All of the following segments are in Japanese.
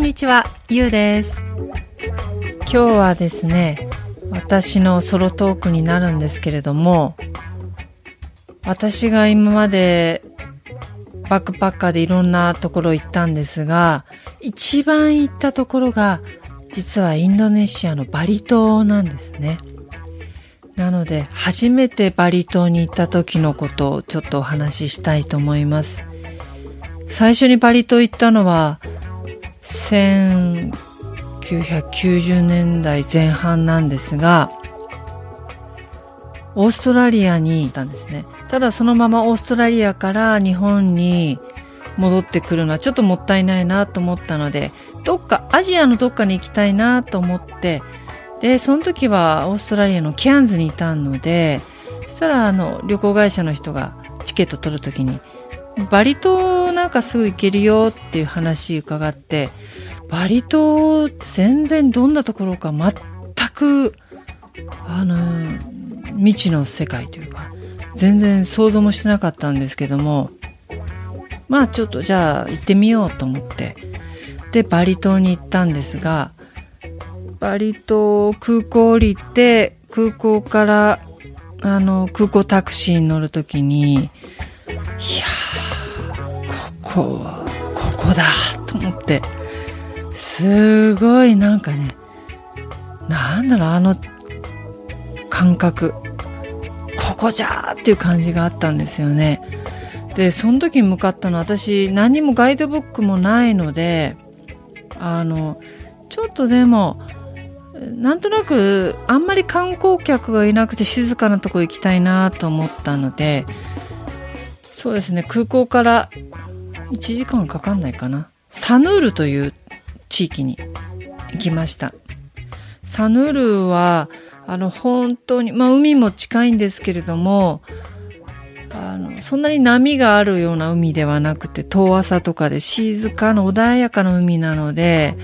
んにちは、ゆうです。今日はですね、私のソロトークになるんですけれども、私が今までバックパッカーでいろんなところ行ったんですが、一番行ったところが、実はインドネシアのバリ島なんですね。なので、初めてバリ島に行った時のことをちょっとお話ししたいと思います。最初にバリ島行ったのは、1990年代前半なんですが、オーストラリアにいたんですね。ただそのままオーストラリアから日本に戻ってくるのはちょっともったいないなと思ったので、どっか、アジアのどっかに行きたいなと思って、で、その時はオーストラリアのキャンズにいたので、そしたらあの旅行会社の人がチケット取る時に、バリ島なんかすぐ行けるよっていう話伺って、バリ島全然どんなところか全く、あの、未知の世界というか、全然想像もしてなかったんですけども、まあちょっとじゃあ行ってみようと思って、で、バリ島に行ったんですが、バリ島空港降りて、空港から、あの、空港タクシーに乗るときに、いや、ここ、ここだと思って、すごいなんかね、なんだろう、あの感覚、ここじゃーっていう感じがあったんですよね。で、その時に向かったのは私、何もガイドブックもないので、あの、ちょっとでも、なんとなく、あんまり観光客がいなくて静かなとこ行きたいなと思ったので、そうですね、空港から1時間かかんないかな。サヌールという地域に行きました。サヌールは、あの、本当に、まあ、海も近いんですけれども、あの、そんなに波があるような海ではなくて、遠浅とかで静かな穏やかな海なので、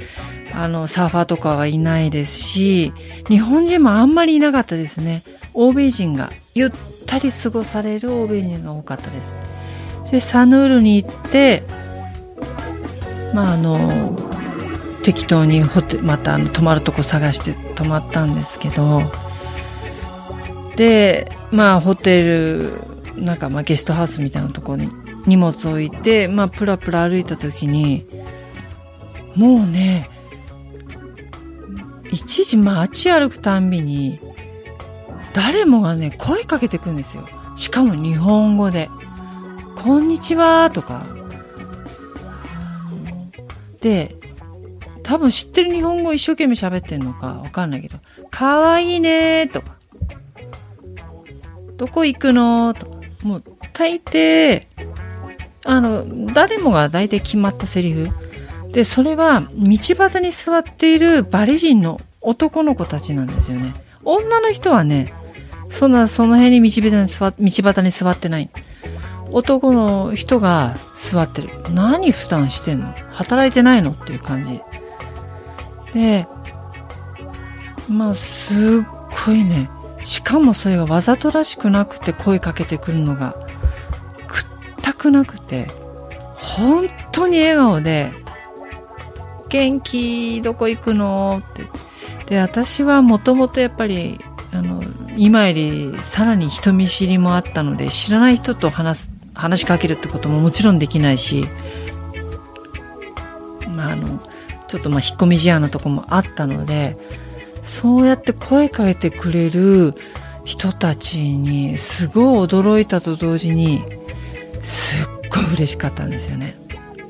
あの、サーファーとかはいないですし、日本人もあんまりいなかったですね。欧米人が、ゆったり過ごされる欧米人が多かったです。で、サヌールに行って、まあ、あの、適当にホテまたあの泊まるとこ探して泊まったんですけど、で、まあ、ホテル、なんかまあゲストハウスみたいなとこに荷物置いて、まあ、プラプラ歩いた時に、もうね、一時街歩くたんびに、誰もがね、声かけてくんですよ。しかも日本語で。こんにちはとか。で、多分知ってる日本語一生懸命喋ってんのかわかんないけど、かわいいねとか、どこ行くのとか、もう大抵、あの、誰もが大体決まったセリフ。で、それは道端に座っているバリ人の男の子たちなんですよね。女の人はね、そんな、その辺に道端に座道端に座ってない。男の人が座ってる。何普段してんの？働いてないの？っていう感じ。で、まあ、すっごいね。しかもそれがわざとらしくなくて声かけてくるのが、くったくなくて、本当に笑顔で、元気どこ行くの？って。で、私はもともとやっぱり、あの、今よりさらに人見知りもあったので、知らない人と話す、話しかけるってことももちろんできないし、まあ、あの、ちょっとまあ引っ込み思案なとこもあったので、そうやって声かけてくれる人たちにすごい驚いたと同時に、すっごい嬉しかったんですよね。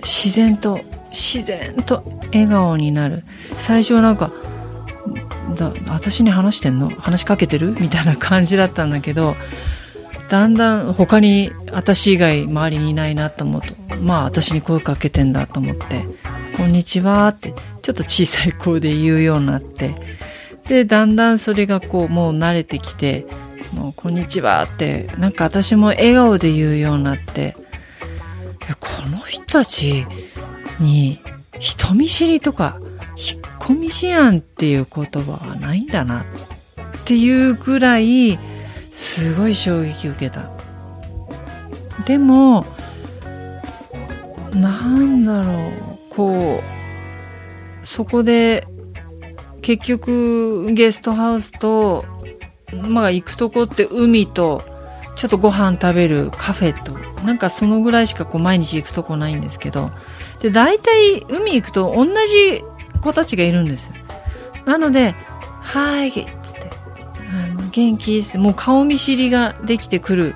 自然と、自然と笑顔になる。最初はなんか、だ私に話してんの？話しかけてる？みたいな感じだったんだけどだんだん他に私以外周りにいないなと思うとまあ私に声かけてんだと思って「こんにちは」ってちょっと小さい声で言うようになってでだんだんそれがこうもう慣れてきて「もうこんにちは」ってなんか私も笑顔で言うようになってこの人たちに人見知りとか引っ込み思案っていう言葉はないんだなっていうぐらいすごい衝撃受けた。でもなんだろう。こうそこで結局ゲストハウスとまあ行くとこって海とちょっとご飯食べるカフェとなんかそのぐらいしかこう毎日行くとこないんですけどで大体海行くと同じ子たちがいるんですなので「はい」「元気?」ってもう顔見知りができてくる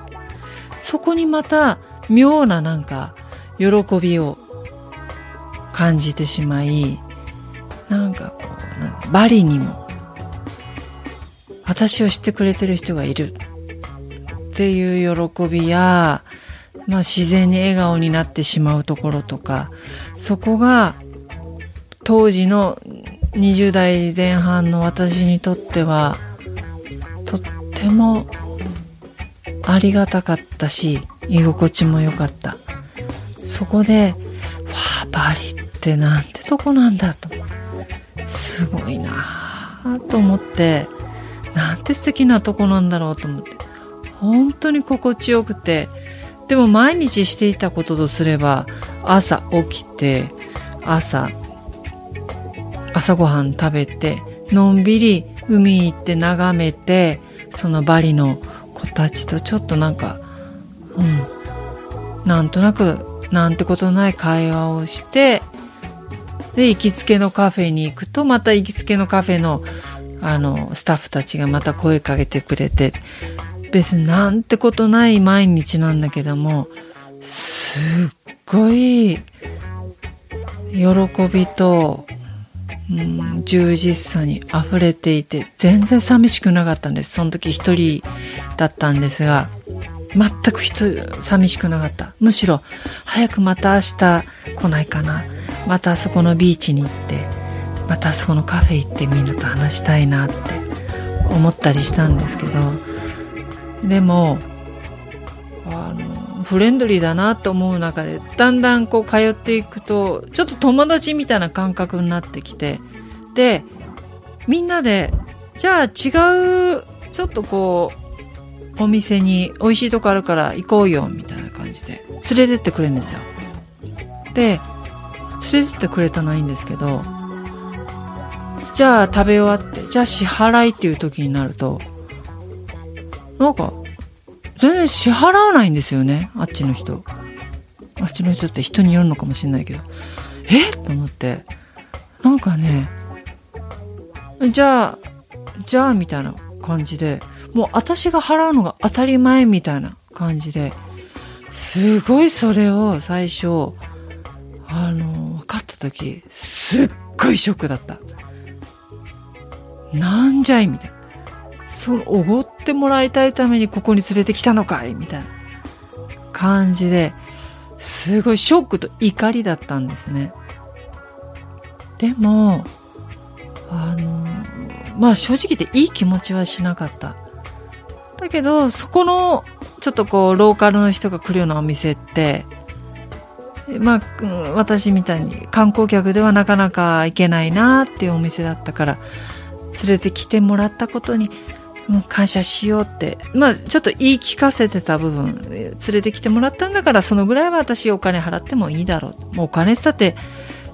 そこにまた妙ななんか喜びを感じてしまいなんかこうバリにも私を知ってくれてる人がいるっていう喜びや、まあ、自然に笑顔になってしまうところとかそこが当時の20代前半の私にとってはとってもありがたかったし居心地も良かった。そこでわあバリってなんてとこなんだと。すごいなあと思ってなんて素敵なとこなんだろうと思って。本当に心地よくて。でも毎日していたこととすれば朝起きて朝朝ごはん食べてのんびり海行って眺めてそのバリの子たちとちょっとなんかうんなんとなくなんてことない会話をしてで行きつけのカフェに行くとまた行きつけのカフェのあのスタッフたちがまた声かけてくれて別になんてことない毎日なんだけどもすっごい喜びとうん、充実さに溢れていて全然寂しくなかったんです。その時一人だったんですが全く人寂しくなかった。むしろ早くまた明日来ないかな。またあそこのビーチに行ってまたあそこのカフェ行ってみんなと話したいなって思ったりしたんですけど。でもあのフレンドリーだなと思う中でだんだんこう通っていくとちょっと友達みたいな感覚になってきてでみんなでじゃあ違うちょっとこうお店に美味しいとこあるから行こうよみたいな感じで連れてってくれるんですよ。で連れてってくれたのはいいんですけどじゃあ食べ終わってじゃあ支払いっていう時になるとなんか全然支払わないんですよね。あっちの人。あっちの人って人によるのかもしれないけど。え？っと思って。なんかねじゃあじゃあみたいな感じでもう私が払うのが当たり前みたいな感じですごいそれを最初あの分かった時すっごいショックだった。なんじゃい？みたいな。そのおごってもらいたいためにここに連れてきたのかいみたいな感じですごいショックと怒りだったんですね。でもあのまあ正直言っていい気持ちはしなかった。だけどそこのちょっとこうローカルの人が来るようなお店ってまあ、私みたいに観光客ではなかなか行けないなっていうお店だったから連れてきてもらったことにもう感謝しようってまあちょっと言い聞かせてた部分連れてきてもらったんだからそのぐらいは私お金払ってもいいだろう。もうお金ってって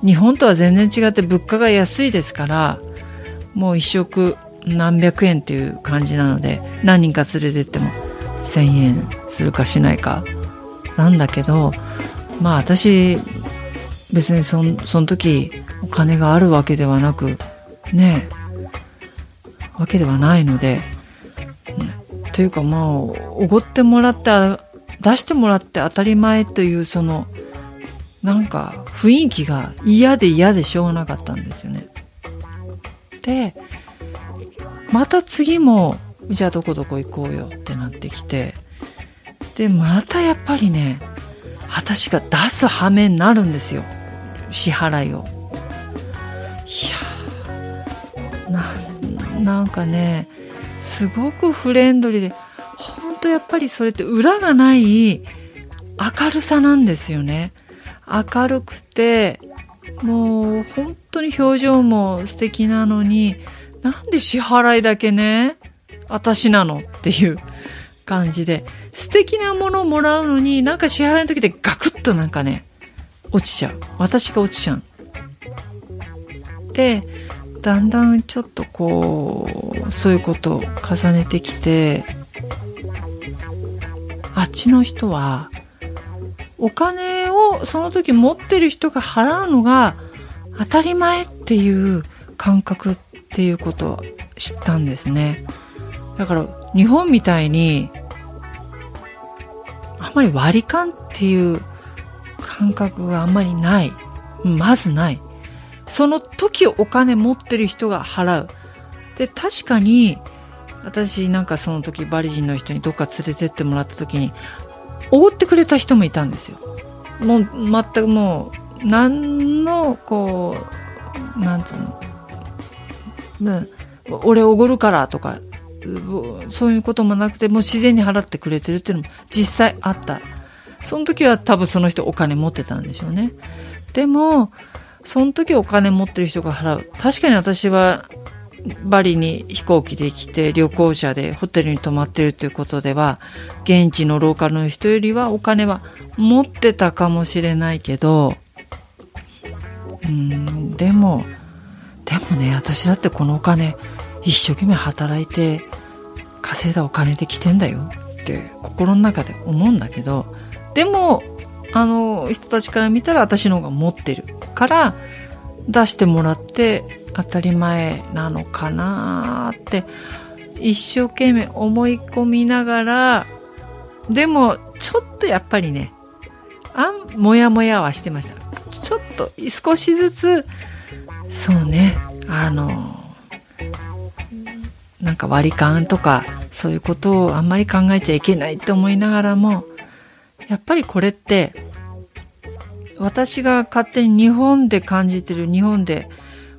日本とは全然違って物価が安いですからもう一食何百円っていう感じなので何人か連れてっても1,000円するかしないか。なんだけどまあ私別にそその時お金があるわけではなくねえわけではないのでというかまあおごってもらって出してもらって当たり前というそのなんか雰囲気が嫌で嫌でしょうがなかったんですよね。でまた次もじゃあどこどこ行こうよってなってきてでまたやっぱりね私が出す羽目になるんですよ支払いをいやななんかねすごくフレンドリーで本当やっぱりそれって裏がない明るさなんですよね。明るくてもう本当に表情も素敵なのになんで支払いだけね私なのっていう感じで素敵なものをもらうのになんか支払いの時でガクッとなんかね落ちちゃう。私が落ちちゃう。でだんだんちょっとこうそういうことを重ねてきてあっちの人はお金をその時持ってる人が払うのが当たり前っていう感覚っていうことを知ったんですね。だから日本みたいにあんまり割り勘っていう感覚があんまりない。まずない。その時お金持ってる人が払う。で確かに私なんかその時バリ人の人にどっか連れてってもらった時におごってくれた人もいたんですよ。もう全くもう何のこうなんていうの、ね、俺おごるからとかそういうこともなくてもう自然に払ってくれてるっていうのも実際あった。その時は多分その人お金持ってたんでしょうね。でもその時お金持ってる人が払う。確かに私はバリに飛行機で来て旅行者でホテルに泊まってるということでは現地のローカルの人よりはお金は持ってたかもしれないけどうんでもでもね私だってこのお金一生懸命働いて稼いだお金で来てんだよって心の中で思うんだけどでもあの人たちから見たら私の方が持ってる。から出してもらって当たり前なのかなって一生懸命思い込みながらでもちょっとやっぱりねあんもやもやはしてました。ちょっと少しずつそうねあのなんか割り勘とかそういうことをあんまり考えちゃいけないって思いながらもやっぱりこれって私が勝手に日本で感じてる日本で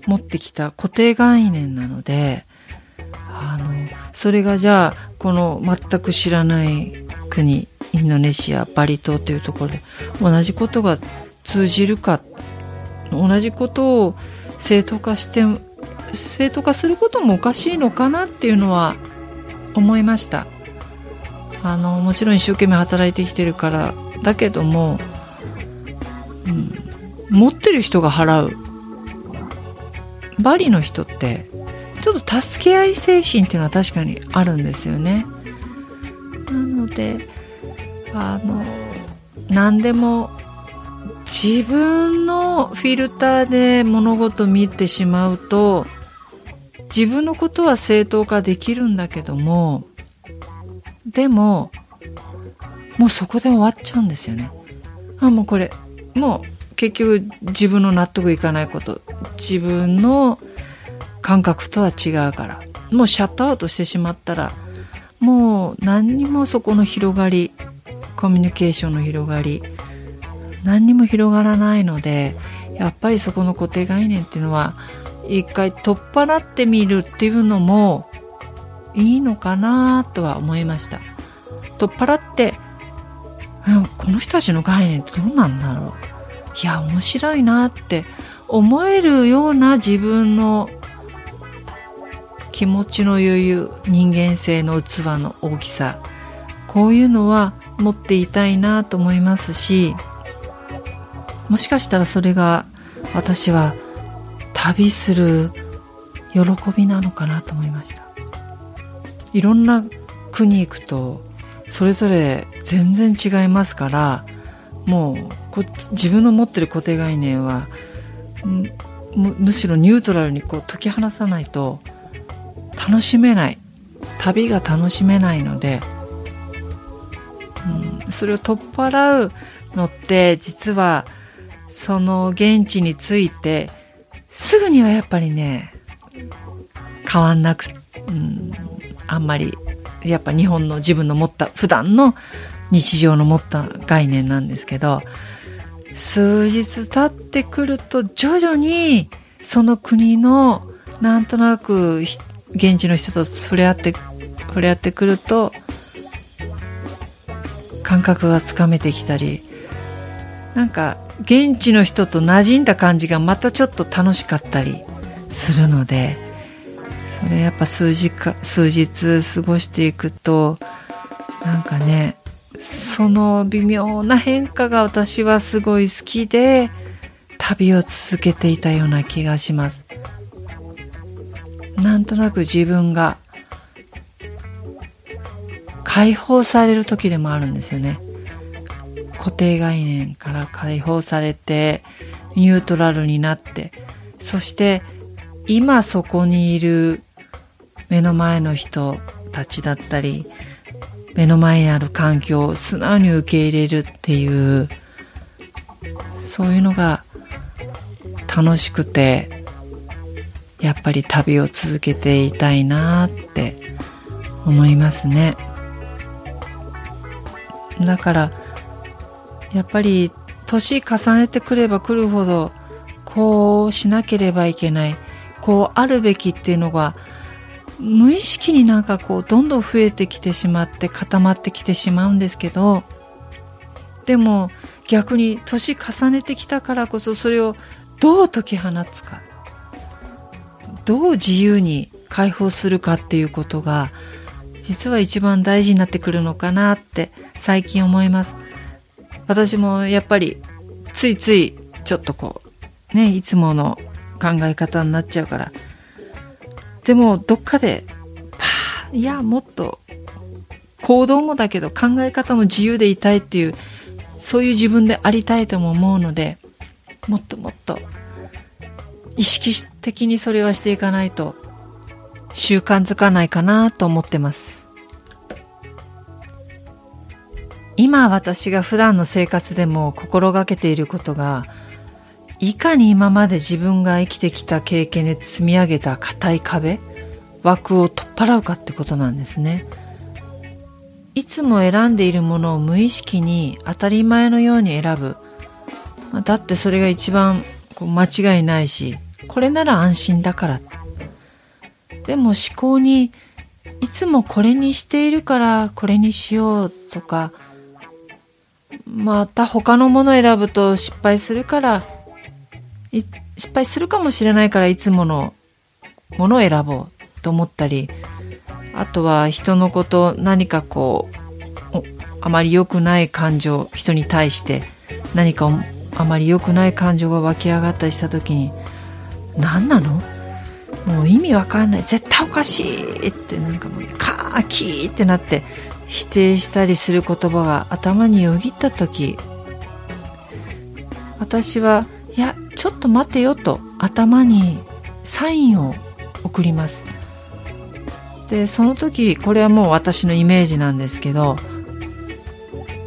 持ってきた固定概念なのであのそれがじゃあこの全く知らない国インドネシアバリ島というところで同じことが通じるか同じことを正当化して正当化することもおかしいのかなっていうのは思いました。あのもちろん一生懸命働いてきてるからだけども、持ってる人が払う。バリの人ってちょっと助け合い精神っていうのは確かにあるんですよね。なのであの何でも自分のフィルターで物事見てしまうと自分のことは正当化できるんだけどもでももうそこで終わっちゃうんですよね。あもうこれもう結局自分の納得いかないこと自分の感覚とは違うから。もうシャットアウトしてしまったらもう何にもそこの広がりコミュニケーションの広がり何にも広がらないのでやっぱりそこの固定概念っていうのは一回取っ払ってみるっていうのもいいのかなとは思いました。取っ払ってこの人たちの概念ってどうなんだろう。いや面白いなって思えるような自分の気持ちの余裕人間性の器の大きさこういうのは持っていたいなと思いますしもしかしたらそれが私は旅する喜びなのかなと思いました。いろんな国行くとそれぞれ全然違いますからもうこ自分の持ってる固定概念はむむしろニュートラルにこう解き放さないと楽しめない。旅が楽しめないので、うん、それを取っ払うのって実はその現地についてすぐにはやっぱりね変わんなくうんあんまりやっぱ日本の自分の持った普段の日常の持った概念なんですけど数日経ってくると徐々にその国のなんとなく現地の人と触れ合って触れ合ってくると感覚がつかめてきたりなんか現地の人と馴染んだ感じがまたちょっと楽しかったりするのでれやっぱ数時か数日過ごしていくとなんかねその微妙な変化が私はすごい好きで旅を続けていたような気がします。なんとなく自分が解放される時でもあるんですよね。固定概念から解放されてニュートラルになってそして今そこにいる目の前の人たちだったり目の前にある環境を素直に受け入れるっていうそういうのが楽しくてやっぱり旅を続けていたいなって思いますね。だからやっぱり年重ねてくればくるほどこうしなければいけないこうあるべきっていうのが無意識になんかこうどんどん増えてきてしまって固まってきてしまうんですけどでも逆に年重ねてきたからこそそれをどう解き放つかどう自由に解放するかっていうことが実は一番大事になってくるのかなって最近思います。私もやっぱりついついちょっとこうねいつもの考え方になっちゃうからでもどっかでパーいやもっと行動もだけど考え方も自由でいたいっていうそういう自分でありたいとも思うのでもっともっと意識的にそれはしていかないと習慣づかないかなと思ってます。今私が普段の生活でも心がけていることがいかに今まで自分が生きてきた経験で積み上げた硬い壁枠を取っ払うかってことなんですね。いつも選んでいるものを無意識に当たり前のように選ぶ。だってそれが一番こう間違いないしこれなら安心だから。でも思考にいつもこれにしているからこれにしようとかまた他のもの選ぶと失敗するから失敗するかもしれないからいつものものを選ぼうと思ったりあとは人のこと何かこうあまり良くない感情人に対して何かあまり良くない感情が湧き上がったりした時に何なの？もう意味わかんない。絶対おかしいってなんかもうカーキーってなって否定したりする言葉が頭によぎった時私はいやちょっと待てよと頭にサインを送ります。でその時これはもう私のイメージなんですけど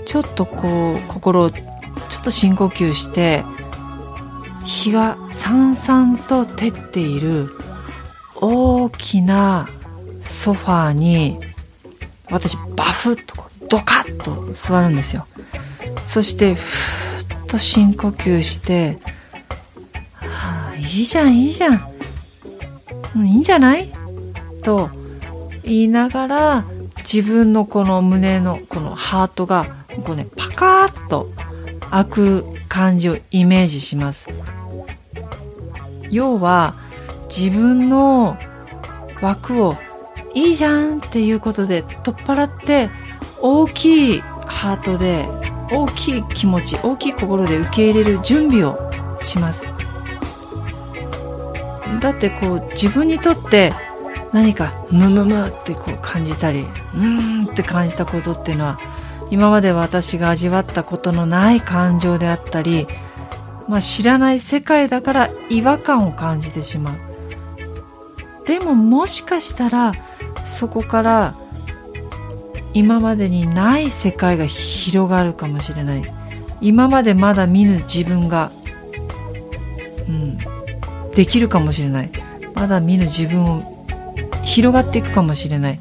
ちょっとこう心をちょっと深呼吸して日がさんさんと照っている大きなソファーに私バフッとドカッと座るんですよ。そしてふーっと深呼吸していいじゃんいいじゃん、うん、いいんじゃない？と言いながら自分のこの胸のこのハートがこうねパカーッと開く感じをイメージします。要は自分の枠をいいじゃんっていうことで取っ払って大きいハートで大きい気持ち大きい心で受け入れる準備をします。だってこう自分にとって何かムムムってこう感じたりうーんって感じたことっていうのは今まで私が味わったことのない感情であったり、まあ、知らない世界だから違和感を感じてしまう。でももしかしたらそこから今までにない世界が広がるかもしれない。今までまだ見ぬ自分が、うん、できるかもしれない。まだ見ぬ自分を広がっていくかもしれない。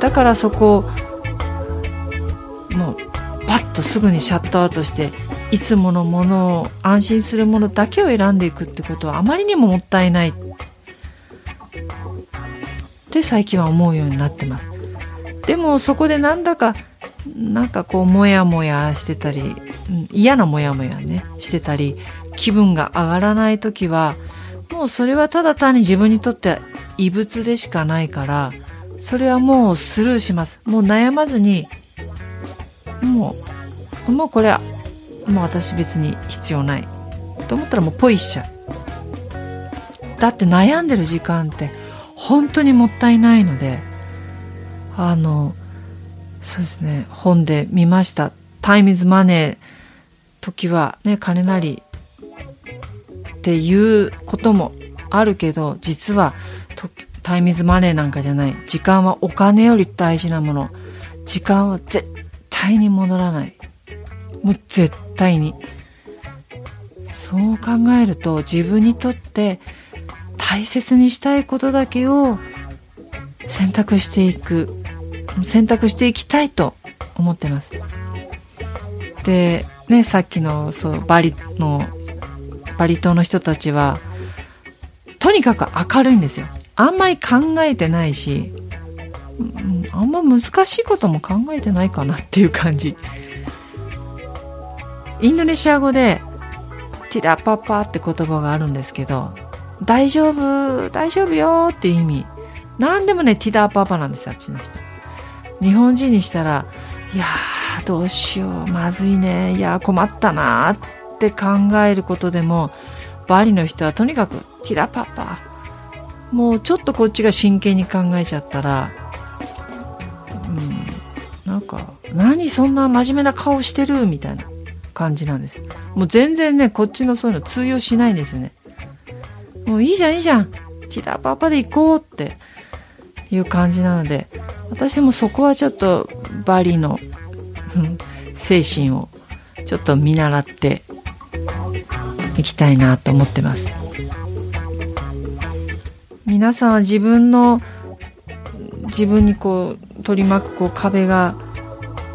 だからそこをもうパッとすぐにシャットアウトしていつものものを安心するものだけを選んでいくってことはあまりにももったいない。って最近は思うようになってます。でもそこでなんだかなんかこうモヤモヤしてたり嫌なモヤモヤねしてたり気分が上がらない時はもうそれはただ単に自分にとっては異物でしかないからそれはもうスルーします。もう悩まずにもうもうこれはもう私別に必要ない。と思ったらもうポイしちゃう。だって悩んでる時間って本当にもったいないのであのそうですね。本で見ました「タイムズマネー時はね金なり」っていうこともあるけど実はタイムズマネーなんかじゃない。時間はお金より大事なもの。時間は絶対に戻らない。もう絶対に。そう考えると自分にとって大切にしたいことだけを選択していく。選択していきたいと思ってます。でねさっきのそうバリのバリ島の人たちはとにかく明るいんですよ。あんまり考えてないし、うん、あんま難しいことも考えてないかなっていう感じ。インドネシア語でティラパパって言葉があるんですけど大丈夫大丈夫よっていう意味。何でもねティダーパパなんですあっちの人。日本人にしたらいやーどうしようまずいねいや困ったなっって考えることでもバリの人はとにかくティラパパ。もうちょっとこっちが真剣に考えちゃったらうんなんか何そんな真面目な顔してる？みたいな感じなんですよ。もう全然ねこっちのそういうの通用しないんですね。もういいじゃんいいじゃん。ティラパパで行こうって。いう感じなので私もそこはちょっとバリの精神をちょっと見習っていきたいなと思ってます。皆さんは自分の自分にこう取り巻くこう壁が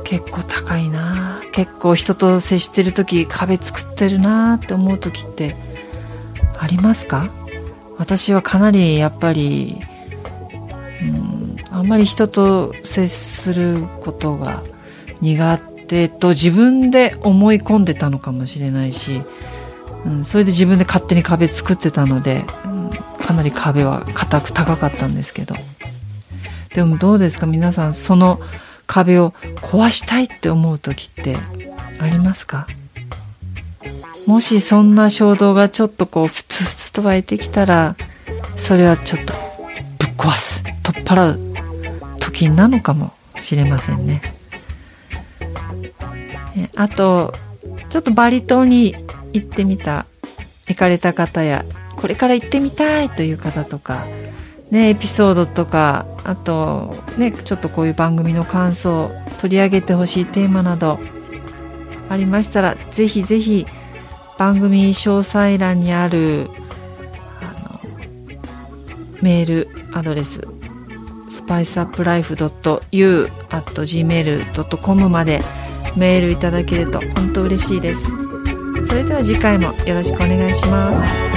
結構高いな。結構人と接してる時壁作ってるなって思う時ってありますか？私はかなりやっぱりうんあんまり人と接することが苦手と自分で思い込んでたのかもしれないし、うん、それで自分で勝手に壁作ってたので、うん、かなり壁は硬く高かったんですけど。でもどうですか？皆さんその壁を壊したいって思う時ってありますか？もしそんな衝動がちょっとこうふつふつと湧いてきたらそれはちょっとぶっ壊す取っ払う時なのかもしれませんね。あとちょっとバリ島に行ってみた行かれた方やこれから行ってみたいという方とか、ね、エピソードとかあと、ね、ちょっとこういう番組の感想取り上げてほしいテーマなどありましたらぜひぜひ番組詳細欄にあるあのメールアドレス spiceuplife.u.gmail.com までメールいただけると本当嬉しいです。それでは次回もよろしくお願いします。